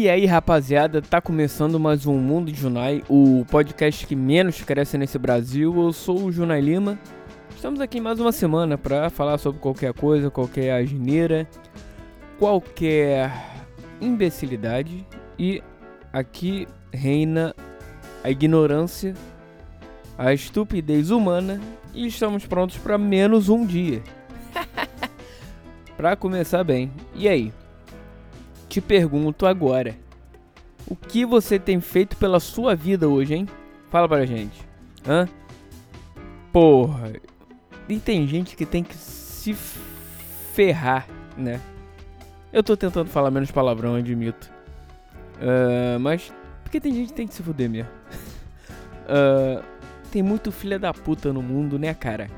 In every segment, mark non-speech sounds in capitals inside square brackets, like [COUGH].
E aí, rapaziada, tá começando mais um Mundo de Junai, o podcast que menos cresce nesse Brasil. Eu sou o Junai Lima. Estamos aqui mais uma semana para falar sobre qualquer coisa, qualquer asneira, qualquer imbecilidade. E aqui reina a ignorância, a estupidez humana e estamos prontos para menos um dia. [LAUGHS] para começar bem. E aí? Te pergunto agora: o que você tem feito pela sua vida hoje, hein? Fala pra gente. Hã? Porra. E tem gente que tem que se ferrar, né? Eu tô tentando falar menos palavrão, admito. Uh, mas. Porque tem gente que tem que se fuder mesmo. [LAUGHS] uh, tem muito filha da puta no mundo, né, cara?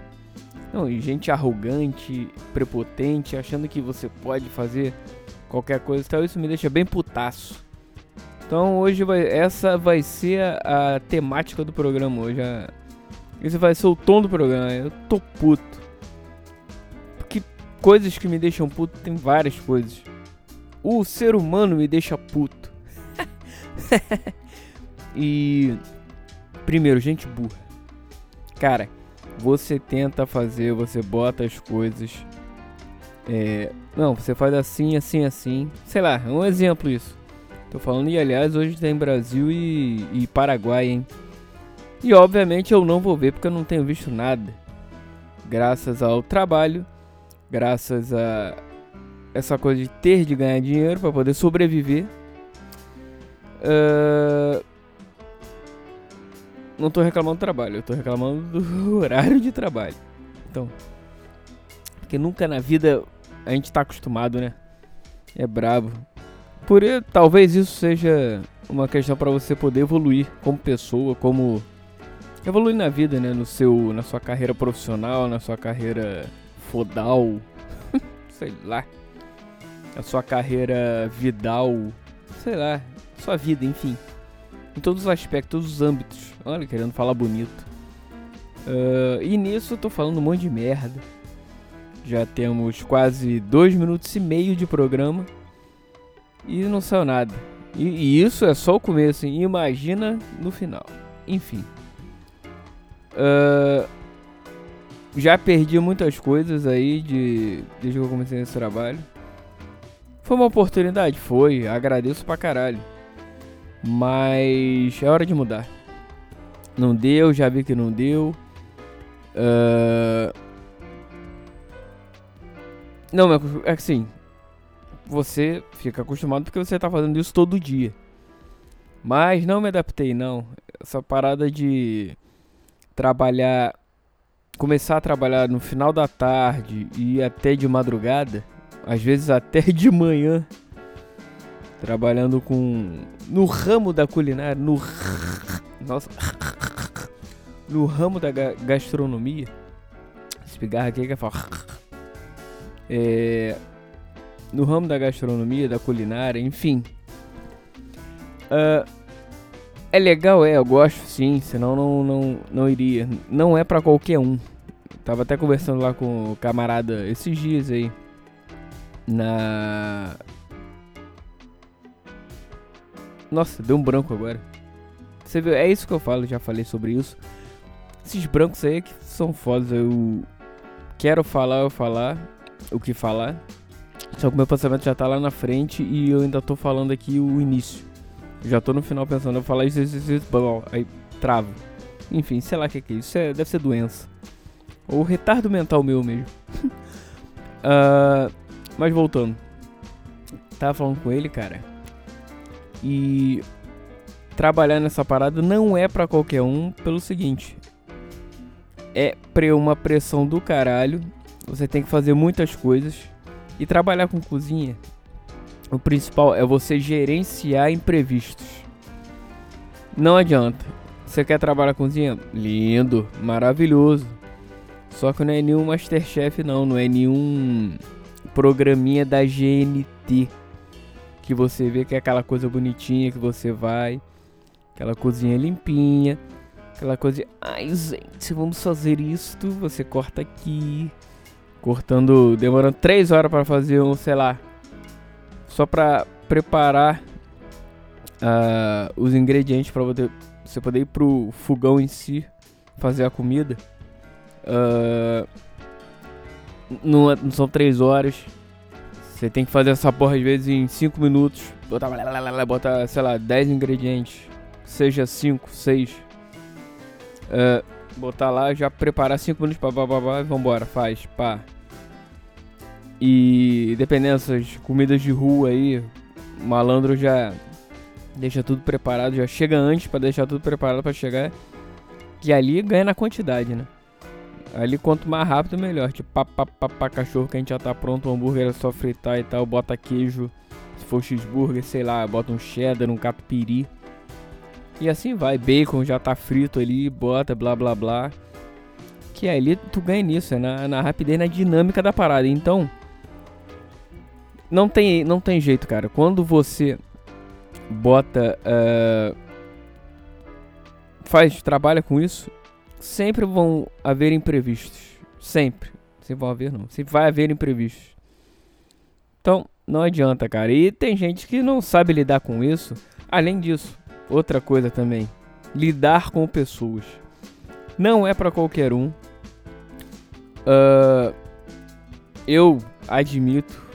Não, e gente arrogante, prepotente, achando que você pode fazer qualquer coisa e tal, isso me deixa bem putaço. Então hoje vai, essa vai ser a, a temática do programa hoje. A, esse vai ser o tom do programa. Eu tô puto. Porque coisas que me deixam puto tem várias coisas. O ser humano me deixa puto. [LAUGHS] e primeiro, gente burra. Cara, você tenta fazer, você bota as coisas é, não, você faz assim, assim, assim. Sei lá, um exemplo isso. Tô falando, e aliás, hoje tem Brasil e, e Paraguai, hein? E obviamente eu não vou ver porque eu não tenho visto nada. Graças ao trabalho, graças a essa coisa de ter de ganhar dinheiro para poder sobreviver. Uh, não tô reclamando do trabalho, eu tô reclamando do [LAUGHS] horário de trabalho. Então, porque nunca na vida a gente tá acostumado, né? É brabo. Por talvez isso seja uma questão para você poder evoluir como pessoa, como evoluir na vida, né, no seu na sua carreira profissional, na sua carreira fodal, [LAUGHS] sei lá. Na sua carreira vidal, sei lá, sua vida, enfim. Em todos os aspectos, todos os âmbitos. Olha, querendo falar bonito. Uh, e nisso eu tô falando um monte de merda. Já temos quase dois minutos e meio de programa e não saiu nada. E, e isso é só o começo, hein? imagina no final. Enfim. Uh, já perdi muitas coisas aí de desde que eu comecei esse trabalho. Foi uma oportunidade? Foi, agradeço pra caralho. Mas é hora de mudar. Não deu, já vi que não deu. Uh, não, é assim. Você fica acostumado porque você tá fazendo isso todo dia. Mas não me adaptei, não. Essa parada de trabalhar. Começar a trabalhar no final da tarde e até de madrugada. Às vezes até de manhã. Trabalhando com. No ramo da culinária. No. [LAUGHS] Nossa. [LAUGHS] No ramo da gastronomia. Esse pigarro aqui que é falar é, no ramo da gastronomia, da culinária, enfim. Uh, é legal, é, eu gosto sim, senão não, não, não iria. Não é para qualquer um. Tava até conversando lá com o camarada esses dias aí. Na. Nossa, deu um branco agora. Você viu? É isso que eu falo, já falei sobre isso. Esses brancos aí que são fodas. Eu quero falar, eu falar o que falar. Só que meu pensamento já tá lá na frente e eu ainda tô falando aqui o início. Já tô no final pensando, eu falar isso, isso, isso, isso bom, aí travo. Enfim, sei lá o que, que é isso. É, deve ser doença. Ou retardo mental meu mesmo. uh, [LAUGHS] mas voltando. Tava falando com ele, cara. E trabalhar nessa parada não é para qualquer um pelo seguinte. É uma pressão do caralho você tem que fazer muitas coisas e trabalhar com cozinha. O principal é você gerenciar imprevistos. Não adianta. Você quer trabalhar com cozinha? Lindo, maravilhoso. Só que não é nenhum Masterchef não, não é nenhum programinha da GNT que você vê que é aquela coisa bonitinha que você vai, aquela cozinha limpinha, aquela coisa, ai gente, vamos fazer isto, você corta aqui, cortando, demorando 3 horas para fazer um, sei lá, só para preparar uh, os ingredientes para você, poder ir pro fogão em si fazer a comida. Uh, não, não são 3 horas. Você tem que fazer essa porra às vezes em 5 minutos. Botar, botar, sei lá, 10 ingredientes. Seja 5, 6. Uh, botar lá, já preparar 5 minutos pra babá e vambora, faz, pá. E dependendo dessas comidas de rua aí, o malandro já deixa tudo preparado, já chega antes para deixar tudo preparado para chegar. E ali ganha na quantidade, né? Ali quanto mais rápido melhor. Tipo, pá, pá, pá, pá, cachorro que a gente já tá pronto, o hambúrguer é só fritar e tal, bota queijo. Se for cheeseburger, sei lá, bota um cheddar, um catupiry. E assim vai, bacon já tá frito ali, bota, blá blá blá. Que ali tu ganha nisso, é na, na rapidez, na dinâmica da parada. Então, não tem, não tem jeito, cara. Quando você bota. Uh, faz, trabalha com isso, sempre vão haver imprevistos. Sempre. Sempre vão haver, não. Sempre vai haver imprevistos. Então, não adianta, cara. E tem gente que não sabe lidar com isso. Além disso, outra coisa também. Lidar com pessoas. Não é para qualquer um. Uh, eu admito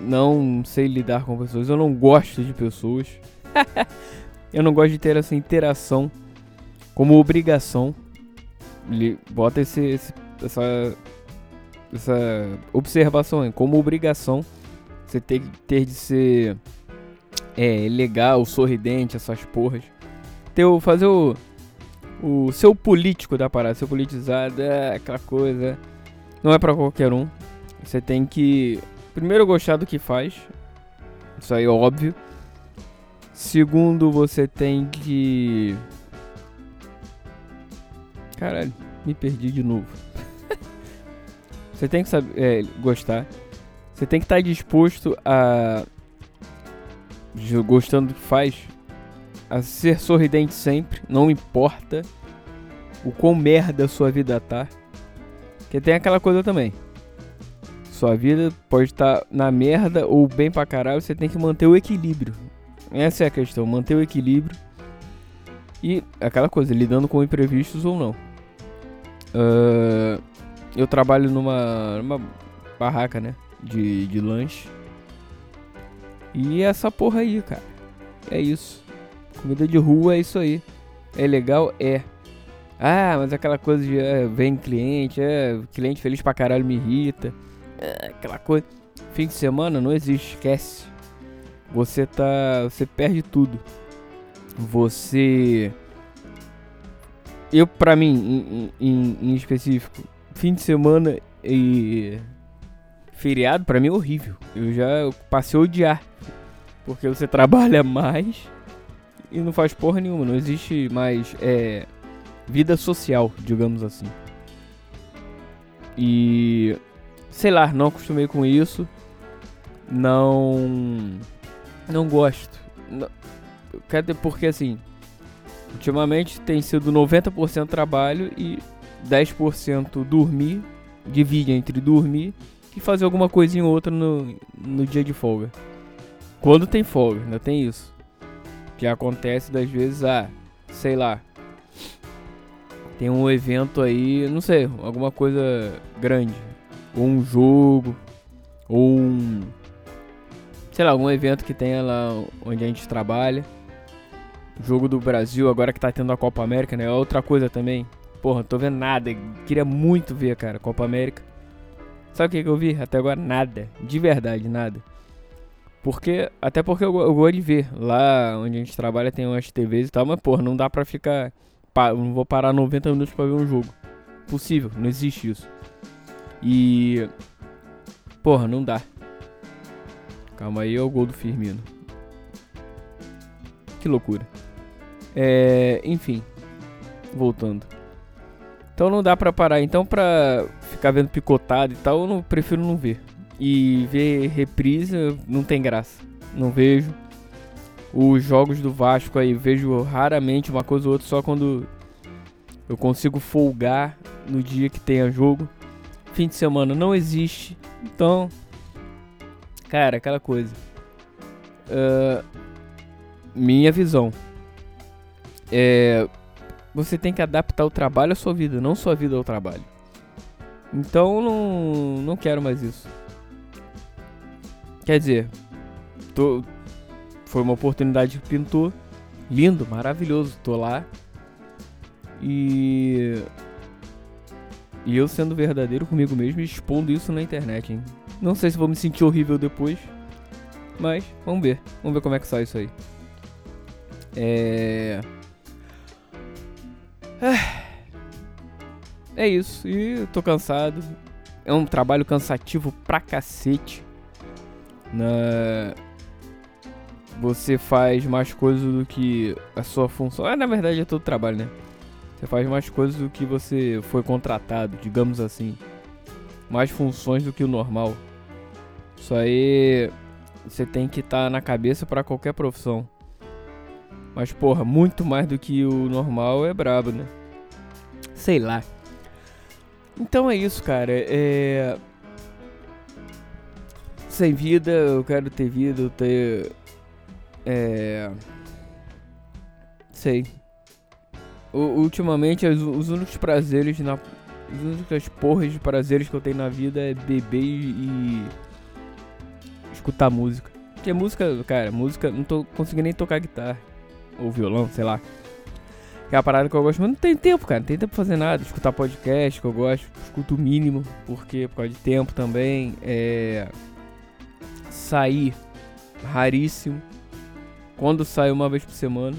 não sei lidar com pessoas, eu não gosto de pessoas. [LAUGHS] eu não gosto de ter essa interação como obrigação. Bota esse, esse, essa, essa observação aí, como obrigação. Você tem que ter de ser é, legal, sorridente, essas porras. Ter, fazer o, o seu político da parada, seu politizado, é aquela coisa. Não é para qualquer um. Você tem que Primeiro, gostar do que faz. Isso aí é óbvio. Segundo, você tem que. Caralho, me perdi de novo. [LAUGHS] você tem que saber, é, gostar. Você tem que estar disposto a. Gostando do que faz. A ser sorridente sempre. Não importa o quão merda a sua vida tá. Porque tem aquela coisa também. Sua vida pode estar na merda ou bem pra caralho, você tem que manter o equilíbrio. Essa é a questão, manter o equilíbrio. E aquela coisa, lidando com imprevistos ou não. Uh, eu trabalho numa, numa barraca, né? De, de lanche. E essa porra aí, cara. É isso. Comida de rua é isso aí. É legal? É. Ah, mas aquela coisa de é, vem cliente, é, cliente feliz pra caralho me irrita. É, aquela coisa. Fim de semana não existe, esquece. Você tá. Você perde tudo. Você. Eu, pra mim, em, em, em específico, fim de semana e. Feriado, pra mim é horrível. Eu já passei a odiar. Porque você trabalha mais e não faz porra nenhuma. Não existe mais é, vida social, digamos assim. E sei lá, não acostumei com isso. Não. Não gosto. Não, porque assim. Ultimamente tem sido 90% trabalho e 10% dormir. Divide entre dormir e fazer alguma coisinha ou outra no, no dia de folga. Quando tem folga, ainda tem isso. Que acontece das vezes, ah, sei lá. Tem um evento aí, não sei, alguma coisa grande ou um jogo, ou um. Sei lá, algum evento que tenha lá onde a gente trabalha. Jogo do Brasil, agora que tá tendo a Copa América, né? É outra coisa também. Porra, tô vendo nada. Queria muito ver, cara, Copa América. Sabe o que, que eu vi? Até agora nada. De verdade, nada. Porque, até porque eu, eu gosto de ver. Lá onde a gente trabalha tem umas TVs e tal, mas porra, não dá pra ficar. não vou parar 90 minutos pra ver um jogo. Possível, não existe isso. E. Porra, não dá. Calma aí, é o gol do Firmino. Que loucura. É, enfim, voltando. Então não dá pra parar. Então pra ficar vendo picotado e tal, eu não, prefiro não ver. E ver reprise não tem graça. Não vejo. Os jogos do Vasco aí vejo raramente uma coisa ou outra só quando eu consigo folgar no dia que tenha jogo fim de semana não existe. Então, cara, aquela coisa. Uh, minha visão. É, você tem que adaptar o trabalho à sua vida, não sua vida ao trabalho. Então não, não quero mais isso. Quer dizer, tô, foi uma oportunidade que pintou. Lindo, maravilhoso. Tô lá. E. E eu sendo verdadeiro comigo mesmo expondo isso na internet, hein? Não sei se vou me sentir horrível depois. Mas vamos ver. Vamos ver como é que sai isso aí. É. É isso. E eu tô cansado. É um trabalho cansativo pra cacete. Na... Você faz mais coisas do que a sua função. Ah, na verdade é todo trabalho, né? Você faz mais coisas do que você foi contratado, digamos assim. Mais funções do que o normal. Isso aí você tem que estar tá na cabeça para qualquer profissão. Mas porra, muito mais do que o normal é brabo, né? Sei lá. Então é isso, cara. É sem vida, eu quero ter vida, eu ter. É. Sei. U ultimamente, os, os, únicos prazeres na. As únicas porras de prazeres que eu tenho na vida é beber e. escutar música. Porque música, cara, música. Não tô conseguindo nem tocar guitarra. Ou violão, sei lá. Que é a parada que eu gosto, mas não tem tempo, cara. Não tem tempo pra fazer nada. Escutar podcast que eu gosto, escuto o mínimo, porque por causa de tempo também. É sair raríssimo. Quando sai uma vez por semana.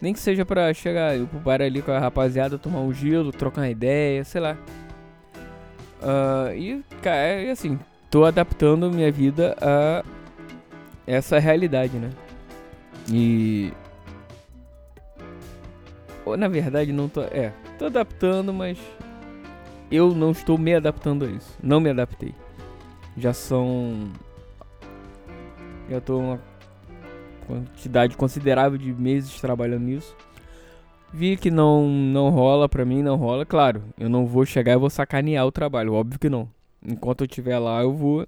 Nem que seja pra chegar pro bar ali com a rapaziada, tomar um gelo, trocar uma ideia, sei lá. Uh, e, cara, é assim, tô adaptando minha vida a essa realidade, né? E. Ou na verdade não tô. É, tô adaptando, mas. Eu não estou me adaptando a isso. Não me adaptei. Já são eu tô uma quantidade considerável de meses trabalhando nisso. Vi que não não rola pra mim, não rola. Claro, eu não vou chegar e vou sacanear o trabalho, óbvio que não. Enquanto eu estiver lá, eu vou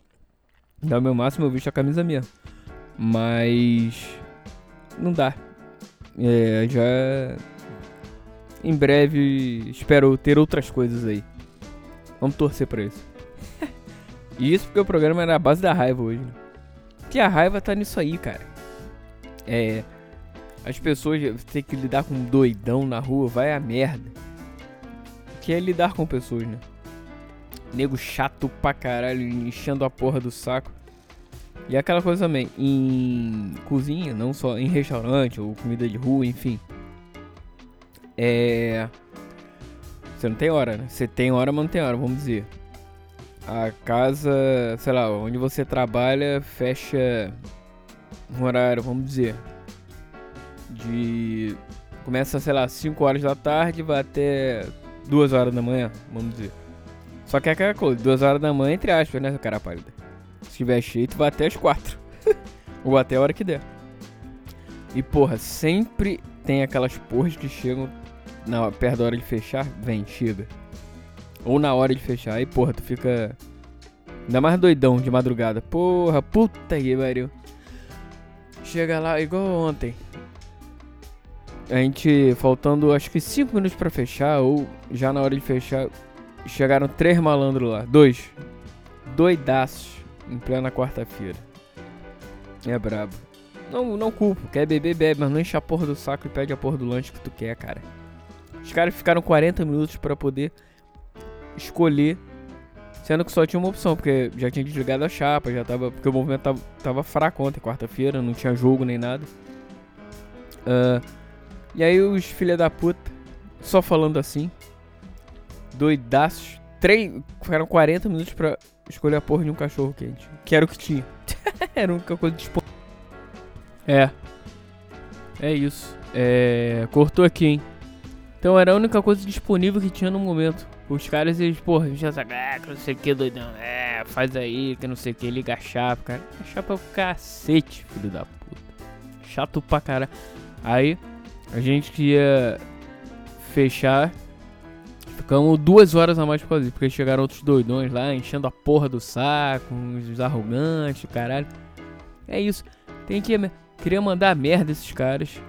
dar o meu máximo, eu visto a camisa minha. Mas não dá. É, já em breve espero ter outras coisas aí. Vamos torcer pra isso. [LAUGHS] e isso porque o programa era a base da raiva hoje. Né? Que a raiva tá nisso aí, cara. É. As pessoas têm que lidar com um doidão na rua, vai a merda. Que é lidar com pessoas, né? Nego chato pra caralho, enchendo a porra do saco. E aquela coisa também, em cozinha, não só em restaurante ou comida de rua, enfim. É. Você não tem hora, né? Você tem hora, mas não tem hora, vamos dizer a casa, sei lá, onde você trabalha fecha um horário, vamos dizer, de começa, sei lá, 5 horas da tarde vai até 2 horas da manhã, vamos dizer. Só que é aquela coisa, 2 horas da manhã, entre aspas, né, cara pálida. Tiver cheio, tu vai até as 4. [LAUGHS] Ou até a hora que der. E porra, sempre tem aquelas porras que chegam na, perto da hora de fechar, vem, chega. Ou na hora de fechar. Aí, porra, tu fica. Ainda mais doidão de madrugada. Porra, puta que pariu. Chega lá, igual ontem. A gente, faltando acho que 5 minutos pra fechar, ou já na hora de fechar, chegaram três malandros lá. Dois. Doidaços. Em plena quarta-feira. É brabo. Não, não culpo. Quer beber, bebe, mas não enche a porra do saco e pede a porra do lanche que tu quer, cara. Os caras ficaram 40 minutos para poder escolher, sendo que só tinha uma opção, porque já tinha desligado a chapa, já tava. Porque o movimento tava, tava fraco ontem, quarta-feira, não tinha jogo nem nada. Uh, e aí os filha da puta, só falando assim, doidaços, três, ficaram 40 minutos pra escolher a porra de um cachorro quente. Que era o que tinha. [LAUGHS] era a única coisa disponível. É. É isso. É. Cortou aqui, hein? Então era a única coisa disponível que tinha no momento. Os caras, eles, porra, já sabem, ah, que não sei o que, doidão, é, faz aí, que não sei o que, liga a chapa, cara. A chapa é o cacete, filho da puta. Chato pra caralho. Aí, a gente ia fechar. Ficamos duas horas a mais causa disso, porque chegaram outros doidões lá, enchendo a porra do saco, os arrogantes, caralho. É isso. Tem que. Queria mandar merda esses caras.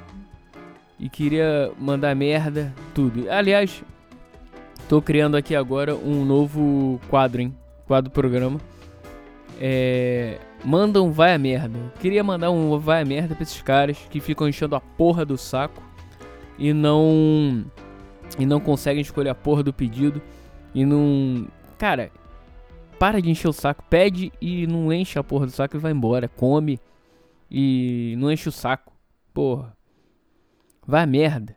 E queria mandar merda, tudo. Aliás, tô criando aqui agora um novo quadro, hein? Quadro programa. É. Manda um vai a merda. Queria mandar um vai a merda pra esses caras que ficam enchendo a porra do saco e não. E não conseguem escolher a porra do pedido. E não. Cara, para de encher o saco. Pede e não enche a porra do saco e vai embora. Come e não enche o saco. Porra. Vai merda.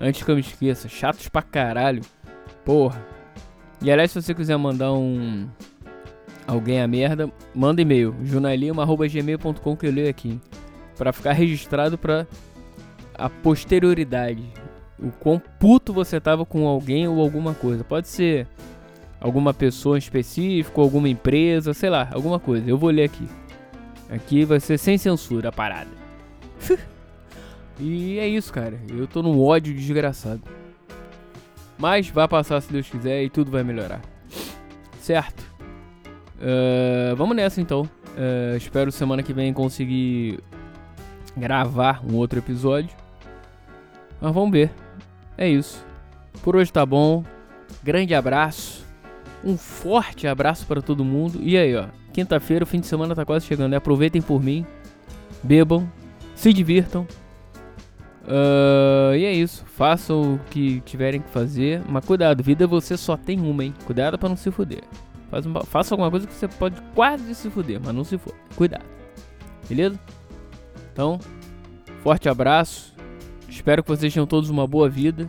Antes que eu me esqueça. Chatos pra caralho. Porra. E aliás, se você quiser mandar um. Alguém a merda, manda e-mail. jornalismo.gmail.com que eu leio aqui. Pra ficar registrado pra a posterioridade. O quão puto você tava com alguém ou alguma coisa. Pode ser alguma pessoa em específico, alguma empresa, sei lá, alguma coisa. Eu vou ler aqui. Aqui vai ser sem censura a parada. [LAUGHS] e é isso, cara. Eu tô num ódio desgraçado. Mas vai passar se Deus quiser e tudo vai melhorar. Certo? Uh, vamos nessa então. Uh, espero semana que vem conseguir gravar um outro episódio. Mas vamos ver. É isso. Por hoje tá bom. Grande abraço. Um forte abraço para todo mundo. E aí, ó. Quinta-feira, o fim de semana tá quase chegando. Né? Aproveitem por mim. Bebam. Se divirtam. Uh, e é isso. Façam o que tiverem que fazer. Mas cuidado, vida você só tem uma, hein? Cuidado para não se fuder. Faz uma, faça alguma coisa que você pode quase se fuder, mas não se for. Cuidado. Beleza? Então, forte abraço. Espero que vocês tenham todos uma boa vida.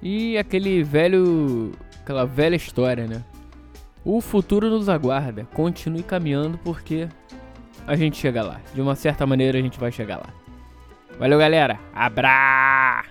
E aquele velho. aquela velha história, né? O futuro nos aguarda. Continue caminhando porque a gente chega lá. De uma certa maneira a gente vai chegar lá. Valeu, galera. Abra!